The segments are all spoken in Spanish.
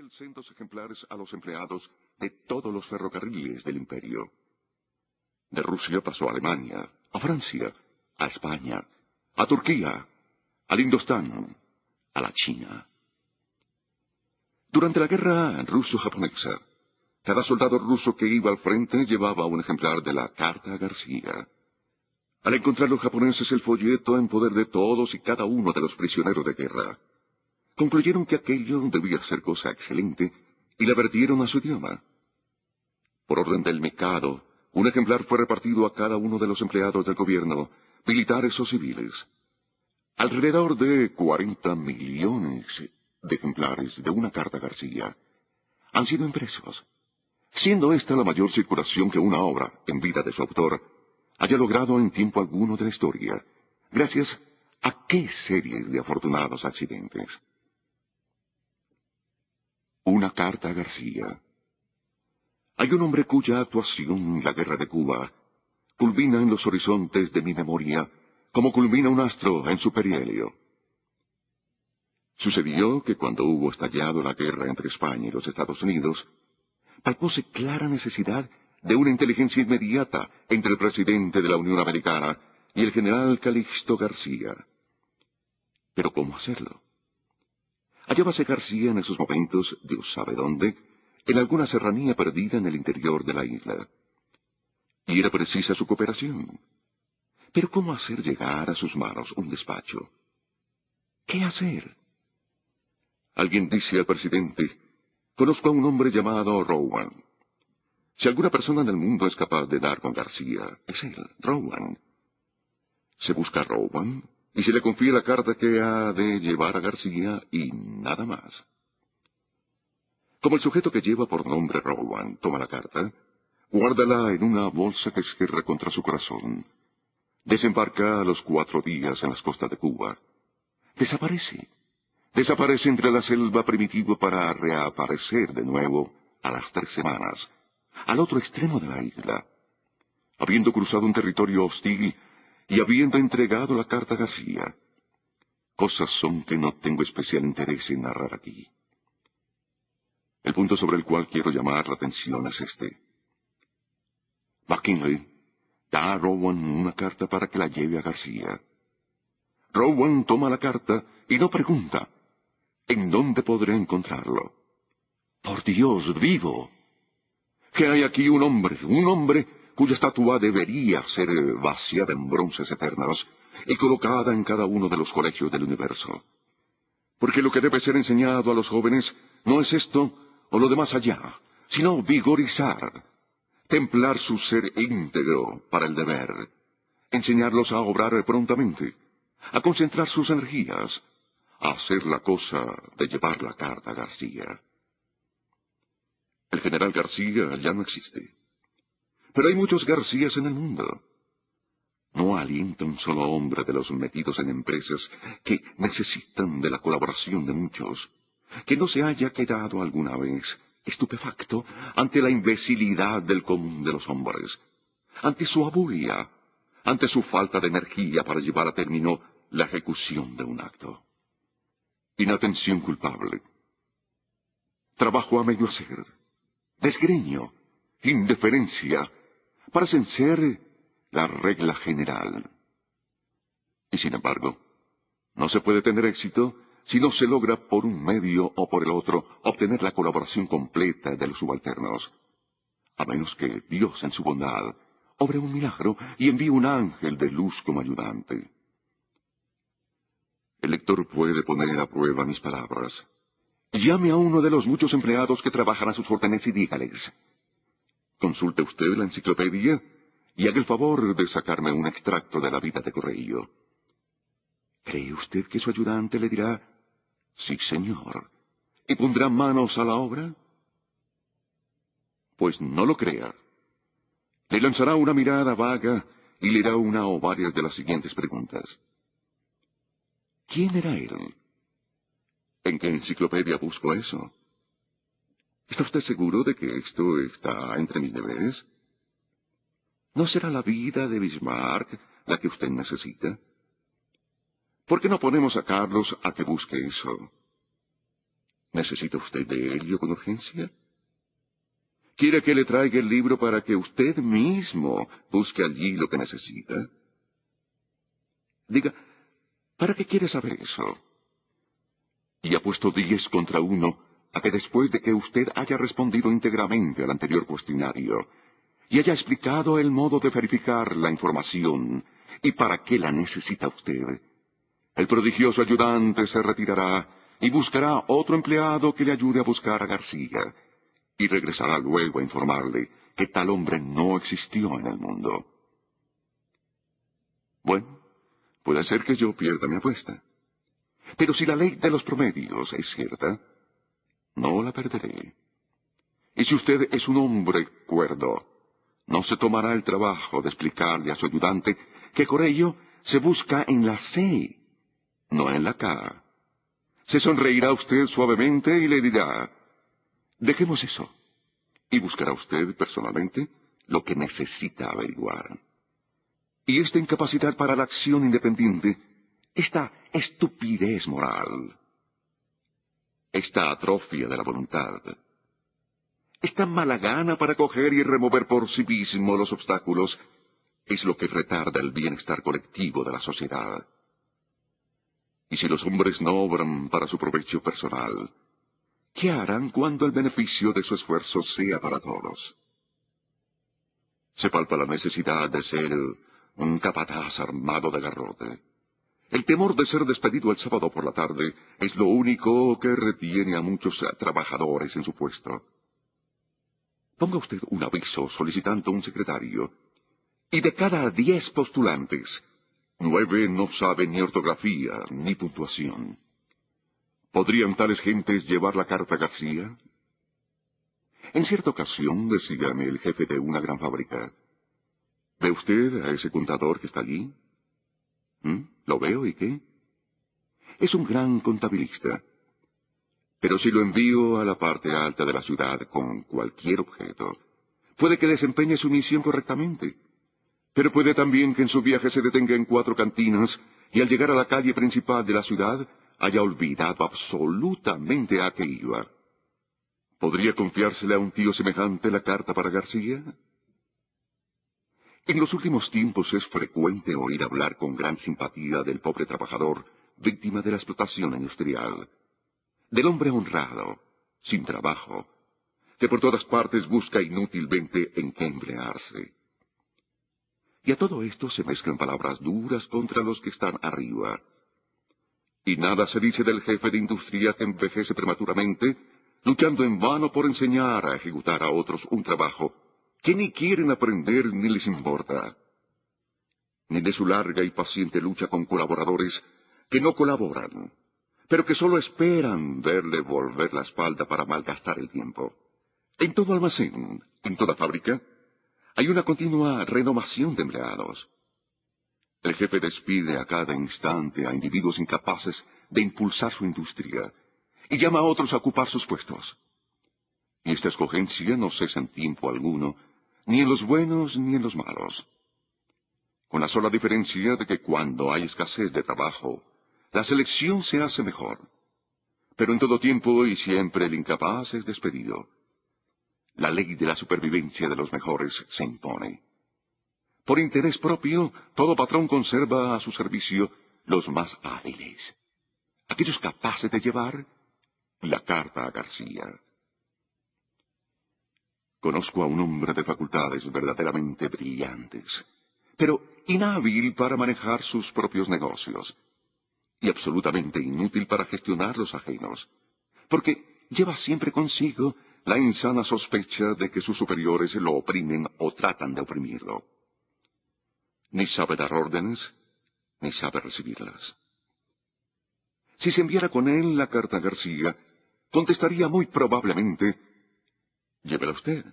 él cientos ejemplares a los empleados de todos los ferrocarriles del imperio. De Rusia pasó a Alemania, a Francia, a España, a Turquía, al Indostán, a la China. Durante la guerra ruso-japonesa, cada soldado ruso que iba al frente llevaba un ejemplar de la Carta García. Al encontrar los japoneses el folleto en poder de todos y cada uno de los prisioneros de guerra, concluyeron que aquello debía ser cosa excelente y la vertieron a su idioma. Por orden del mercado, un ejemplar fue repartido a cada uno de los empleados del gobierno, militares o civiles. Alrededor de 40 millones de ejemplares de una carta García han sido impresos, siendo esta la mayor circulación que una obra, en vida de su autor, haya logrado en tiempo alguno de la historia, gracias a qué series de afortunados accidentes. Una carta a García. Hay un hombre cuya actuación en la guerra de Cuba culmina en los horizontes de mi memoria como culmina un astro en su perihelio. Sucedió que cuando hubo estallado la guerra entre España y los Estados Unidos, palpóse clara necesidad de una inteligencia inmediata entre el presidente de la Unión Americana y el general Calixto García. Pero ¿cómo hacerlo? Hallábase García en esos momentos, Dios sabe dónde, en alguna serranía perdida en el interior de la isla. Y era precisa su cooperación. Pero ¿cómo hacer llegar a sus manos un despacho? ¿Qué hacer? Alguien dice al presidente, conozco a un hombre llamado Rowan. Si alguna persona en el mundo es capaz de dar con García, es él, Rowan. Se busca Rowan y se le confía la carta que ha de llevar a García y nada más. Como el sujeto que lleva por nombre Rowan toma la carta, guárdala en una bolsa que esquerra contra su corazón. Desembarca a los cuatro días en las costas de Cuba. Desaparece. Desaparece entre la selva primitiva para reaparecer de nuevo a las tres semanas, al otro extremo de la isla. Habiendo cruzado un territorio hostil y habiendo entregado la carta a García. Cosas son que no tengo especial interés en narrar aquí. El punto sobre el cual quiero llamar la atención es este. McKinley da a Rowan una carta para que la lleve a García. Rowan toma la carta y no pregunta, ¿en dónde podré encontrarlo? Por Dios vivo. Que hay aquí un hombre, un hombre cuya estatua debería ser vaciada en bronces eternos y colocada en cada uno de los colegios del universo. Porque lo que debe ser enseñado a los jóvenes no es esto o lo de más allá, sino vigorizar, templar su ser íntegro para el deber, enseñarlos a obrar prontamente, a concentrar sus energías, a hacer la cosa de llevar la carta García. El general García ya no existe. Pero hay muchos Garcías en el mundo. No alienta un solo hombre de los metidos en empresas que necesitan de la colaboración de muchos, que no se haya quedado alguna vez estupefacto ante la imbecilidad del común de los hombres, ante su abulia, ante su falta de energía para llevar a término la ejecución de un acto. Inatención culpable. Trabajo a medio hacer. Desgreño. Indiferencia. Parecen ser la regla general. Y sin embargo, no se puede tener éxito si no se logra por un medio o por el otro obtener la colaboración completa de los subalternos, a menos que Dios en su bondad obre un milagro y envíe un ángel de luz como ayudante. El lector puede poner a prueba mis palabras. Llame a uno de los muchos empleados que trabajan a sus órdenes y dígales. Consulte usted la enciclopedia y haga el favor de sacarme un extracto de la vida de Correillo. ¿Cree usted que su ayudante le dirá, sí, señor, y pondrá manos a la obra? Pues no lo crea. Le lanzará una mirada vaga y le da una o varias de las siguientes preguntas. ¿Quién era él? ¿En qué enciclopedia busco eso? ¿Está usted seguro de que esto está entre mis deberes? ¿No será la vida de Bismarck la que usted necesita? ¿Por qué no ponemos a Carlos a que busque eso? ¿Necesita usted de ello con urgencia? ¿Quiere que le traiga el libro para que usted mismo busque allí lo que necesita? Diga, ¿para qué quiere saber eso? Y ha puesto diez contra uno a que después de que usted haya respondido íntegramente al anterior cuestionario y haya explicado el modo de verificar la información y para qué la necesita usted, el prodigioso ayudante se retirará y buscará otro empleado que le ayude a buscar a García, y regresará luego a informarle que tal hombre no existió en el mundo. Bueno, puede ser que yo pierda mi apuesta. Pero si la ley de los promedios es cierta, no la perderé. Y si usted es un hombre cuerdo, no se tomará el trabajo de explicarle a su ayudante que con ello se busca en la C, no en la K. Se sonreirá usted suavemente y le dirá, dejemos eso, y buscará usted personalmente lo que necesita averiguar. Y esta incapacidad para la acción independiente, esta estupidez moral, esta atrofia de la voluntad, esta mala gana para coger y remover por sí mismo los obstáculos, es lo que retarda el bienestar colectivo de la sociedad. Y si los hombres no obran para su provecho personal, ¿qué harán cuando el beneficio de su esfuerzo sea para todos? Se palpa la necesidad de ser un capataz armado de garrote. El temor de ser despedido el sábado por la tarde es lo único que retiene a muchos trabajadores en su puesto. Ponga usted un aviso solicitando un secretario, y de cada diez postulantes, Nueve no saben ni ortografía ni puntuación. ¿Podrían tales gentes llevar la carta García? En cierta ocasión, decíame el jefe de una gran fábrica, ¿ve usted a ese contador que está allí? ¿Mm? ¿Lo veo y qué? Es un gran contabilista. Pero si lo envío a la parte alta de la ciudad con cualquier objeto, puede que desempeñe su misión correctamente pero puede también que en su viaje se detenga en cuatro cantinas y al llegar a la calle principal de la ciudad haya olvidado absolutamente a qué iba. ¿Podría confiársele a un tío semejante la carta para García? En los últimos tiempos es frecuente oír hablar con gran simpatía del pobre trabajador, víctima de la explotación industrial, del hombre honrado, sin trabajo, que por todas partes busca inútilmente en. Y a todo esto se mezclan palabras duras contra los que están arriba. Y nada se dice del jefe de industria que envejece prematuramente, luchando en vano por enseñar a ejecutar a otros un trabajo que ni quieren aprender ni les importa. Ni de su larga y paciente lucha con colaboradores que no colaboran, pero que solo esperan verle volver la espalda para malgastar el tiempo. En todo almacén, en toda fábrica, hay una continua renovación de empleados. El jefe despide a cada instante a individuos incapaces de impulsar su industria y llama a otros a ocupar sus puestos. Y esta escogencia no cesa en tiempo alguno, ni en los buenos ni en los malos. Con la sola diferencia de que cuando hay escasez de trabajo, la selección se hace mejor. Pero en todo tiempo y siempre el incapaz es despedido la ley de la supervivencia de los mejores se impone. Por interés propio, todo patrón conserva a su servicio los más hábiles, aquellos capaces de llevar la carta a García. Conozco a un hombre de facultades verdaderamente brillantes, pero inhábil para manejar sus propios negocios, y absolutamente inútil para gestionar los ajenos, porque lleva siempre consigo la insana sospecha de que sus superiores lo oprimen o tratan de oprimirlo. Ni sabe dar órdenes, ni sabe recibirlas. Si se enviara con él la carta a García, contestaría muy probablemente, llévela usted.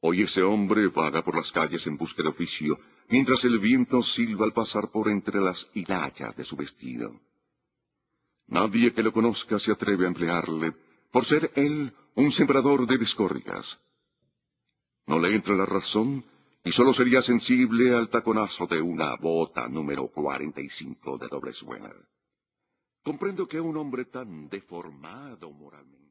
Hoy ese hombre vaga por las calles en busca de oficio, mientras el viento silba al pasar por entre las hilachas de su vestido. Nadie que lo conozca se atreve a emplearle por ser él un sembrador de discordias. No le entra la razón y solo sería sensible al taconazo de una bota número 45 de doble suena. Comprendo que un hombre tan deformado moralmente